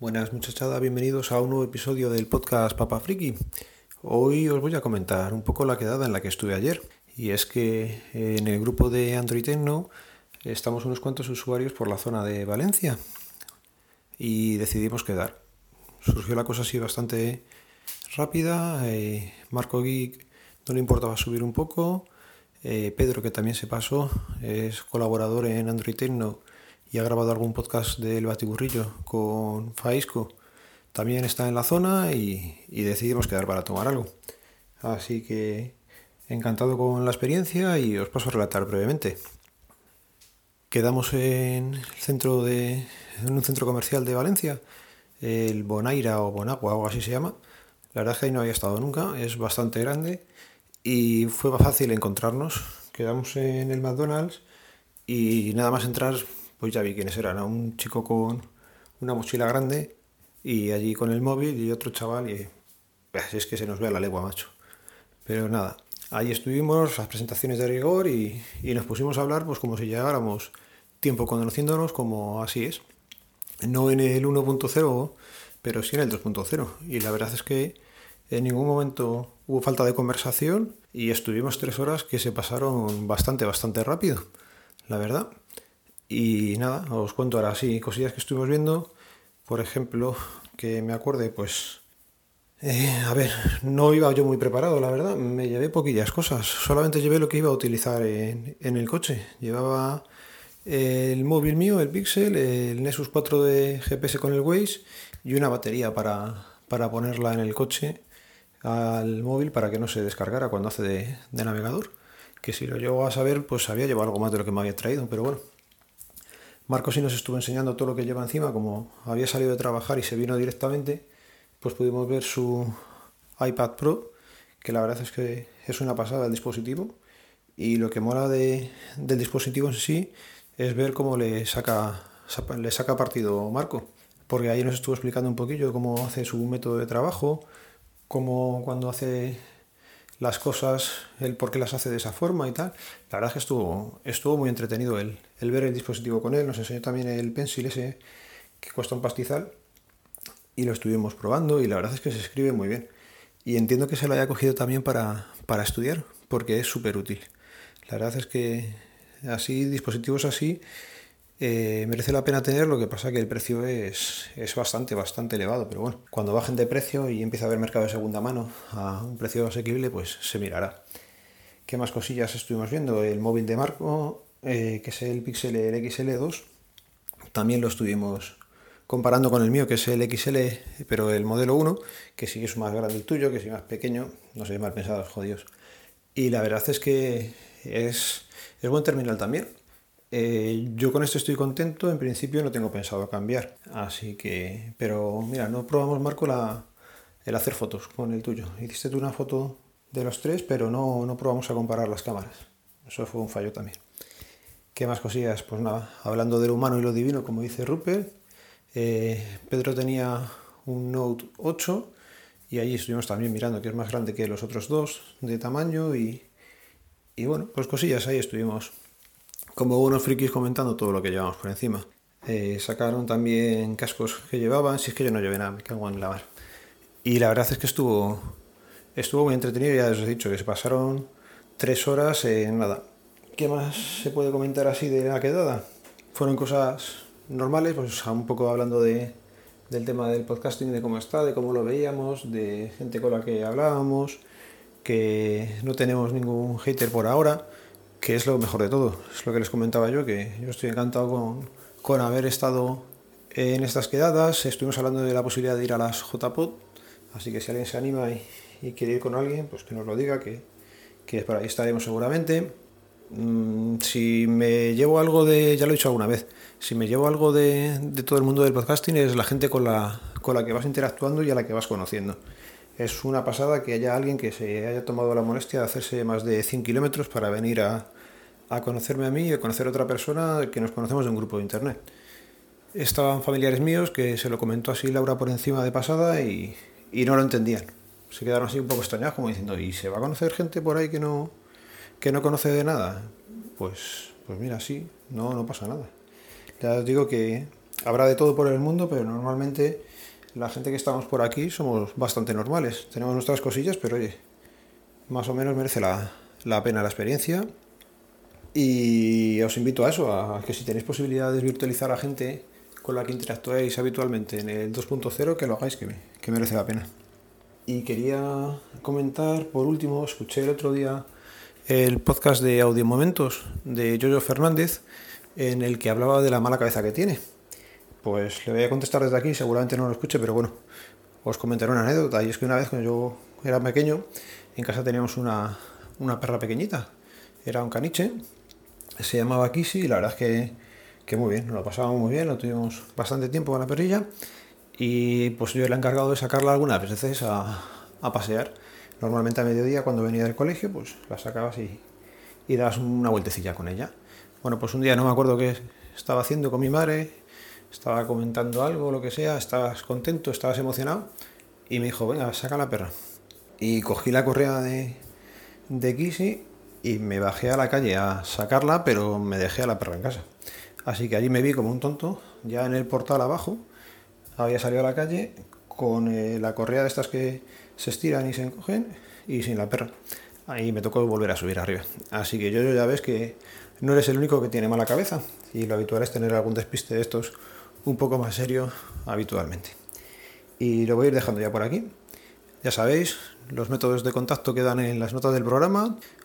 Buenas muchachada, bienvenidos a un nuevo episodio del podcast Papa Friki. Hoy os voy a comentar un poco la quedada en la que estuve ayer. Y es que en el grupo de Android Techno estamos unos cuantos usuarios por la zona de Valencia y decidimos quedar. Surgió la cosa así bastante rápida. Eh, Marco Geek no le importaba subir un poco. Eh, Pedro, que también se pasó, es colaborador en Android Techno y ha grabado algún podcast del Batiburrillo con Faisco. También está en la zona y, decidimos quedar para tomar algo. Así que encantado con la experiencia y os paso a relatar brevemente. Quedamos en el centro de en un centro comercial de Valencia, el Bonaira o Bonagua o así se llama. La verdad es que ahí no había estado nunca, es bastante grande y fue fácil encontrarnos. Quedamos en el McDonald's y nada más entrar pues ya vi quiénes eran. Un chico con una mochila grande y allí con el móvil y otro chaval y es que se nos ve a la legua, macho. Pero nada, ahí estuvimos, las presentaciones de rigor y, nos pusimos a hablar pues como si lleváramos tiempo conociéndonos como así es. No en el 1.0, pero sí en el 2.0. Y la verdad es que en ningún momento hubo falta de conversación y estuvimos tres horas que se pasaron bastante, bastante rápido, la verdad. Y nada, os cuento ahora sí cosillas que estuvimos viendo. Por ejemplo, que me acuerde, pues... Eh, a ver, no iba yo muy preparado, la verdad. Me llevé poquillas cosas. Solamente llevé lo que iba a utilizar en, el coche. Llevaba el móvil mío, el Pixel, el Nexus 4 de GPS con el Waze y una batería para, para ponerla en el coche al móvil para que no se descargara cuando hace de, de navegador. Que si lo llevo a saber, pues había llevado algo más de lo que me había traído, pero bueno. Marco sí nos estuvo enseñando todo lo que lleva encima, como había salido de trabajar y se vino directamente, pues pudimos ver su iPad Pro, que la verdad es que es una pasada el dispositivo. Y lo que mola de, del dispositivo en sí es ver cómo le saca, le saca partido Marco, porque ahí nos estuvo explicando un poquillo cómo hace su método de trabajo, cómo cuando hace las cosas, el por qué las hace de esa forma y tal. La verdad es que estuvo, estuvo muy entretenido el, el ver el dispositivo con él. Nos enseñó también el pencil ese que cuesta un pastizal y lo estuvimos probando y la verdad es que se escribe muy bien. Y entiendo que se lo haya cogido también para, para estudiar porque es súper útil. La verdad es que así, dispositivos así, eh, merece la pena tener, lo que pasa que el precio es, es, bastante, bastante elevado, pero bueno, cuando bajen de precio y empiece a haber mercado de segunda mano a un precio asequible, pues se mirará. ¿Qué más cosillas estuvimos viendo? El móvil de Marco, eh, que es el Pixel el XL2, también lo estuvimos comparando con el mío, que es el XL, pero el modelo 1, que sí es más grande el tuyo, que sí más pequeño, no sé, mal pensados, jodidos. Y la verdad es que es, es buen terminal también eh, yo con esto estoy contento, en principio no tengo pensado cambiar, así que, pero mira, no probamos Marco el hacer fotos con el tuyo. Hiciste tú una foto de los tres, pero no, no probamos a comparar las cámaras. Eso fue un fallo también. ¿Qué más cosillas? Pues nada, hablando de lo humano y lo divino, como dice Rupert, eh, Pedro tenía un Note 8 y ahí estuvimos también mirando que es más grande que los otros dos de tamaño y, y bueno, pues cosillas, ahí estuvimos como unos frikis comentando todo lo que llevamos por encima. Eh, sacaron también cascos que llevaban, si es que yo no llevé nada, me cago en lavar. Y la verdad es que estuvo, estuvo muy entretenido, ya os he dicho que se pasaron tres horas en nada. ¿Qué más se puede comentar así de la quedada? Fueron cosas normales, pues un poco hablando de, del tema del podcasting, de cómo está, de cómo lo veíamos, de gente con la que hablábamos, que no tenemos ningún hater por ahora que es lo mejor de todo. Es lo que les comentaba yo, que yo estoy encantado con, con haber estado en estas quedadas. Estuvimos hablando de la posibilidad de ir a las JPod, así que si alguien se anima y, quiere ir con alguien, pues que nos lo diga, que, que por ahí estaremos seguramente. Mm, si me llevo algo de, ya lo he dicho alguna vez, si me llevo algo de, de todo el mundo del podcasting es la gente con la, con la que vas interactuando y a la que vas conociendo es una pasada que haya alguien que se haya tomado la molestia de hacerse más de 100 kilómetros para venir a, a conocerme a mí y a conocer a otra persona que nos conocemos de un grupo de internet. Estaban familiares míos que se lo comentó así Laura por encima de pasada y, y no lo entendían. Se quedaron así un poco extrañados como diciendo, ¿y se va a conocer gente por ahí que no, que no conoce de nada? Pues, pues mira, sí, no, no pasa nada. Ya os digo que habrá de todo por el mundo, pero normalmente la gente que estamos por aquí somos bastante normales. Tenemos nuestras cosillas, pero oye, más o menos merece la, la pena la experiencia. Y os invito a eso, a que si tenéis posibilidad de virtualizar a gente con la que interactuáis habitualmente en el 2.0, que lo hagáis, que, merece la pena. Y quería comentar, por último, escuché el otro día el podcast de Audio Momentos de Jojo Fernández, en el que hablaba de la mala cabeza que tiene. Pues le voy a contestar desde aquí, seguramente no lo escuche, pero bueno, os comentaré una anécdota. Y es que una vez cuando yo era pequeño, en casa teníamos una, una perra pequeñita, era un caniche, se llamaba Kissy y la verdad es que, que muy bien, nos lo pasábamos muy bien, lo tuvimos bastante tiempo con la perrilla y pues yo era encargado de sacarla algunas veces a, a pasear. Normalmente a mediodía cuando venía del colegio pues la sacabas y, y das una vueltecilla con ella. Bueno, pues un día no me acuerdo qué estaba haciendo con mi madre, estaba comentando algo, lo que sea, estabas contento, estabas emocionado y me dijo, venga, saca la perra. Y cogí la correa de, de Kissy y me bajé a la calle a sacarla, pero me dejé a la perra en casa. Así que allí me vi como un tonto, ya en el portal abajo, había salido a la calle con eh, la correa de estas que se estiran y se encogen y sin la perra. Ahí me tocó volver a subir arriba. Así que yo, yo ya ves que no eres el único que tiene mala cabeza y lo habitual es tener algún despiste de estos un poco más serio habitualmente. Y lo voy a ir dejando ya por aquí. Ya sabéis, los métodos de contacto quedan en las notas del programa.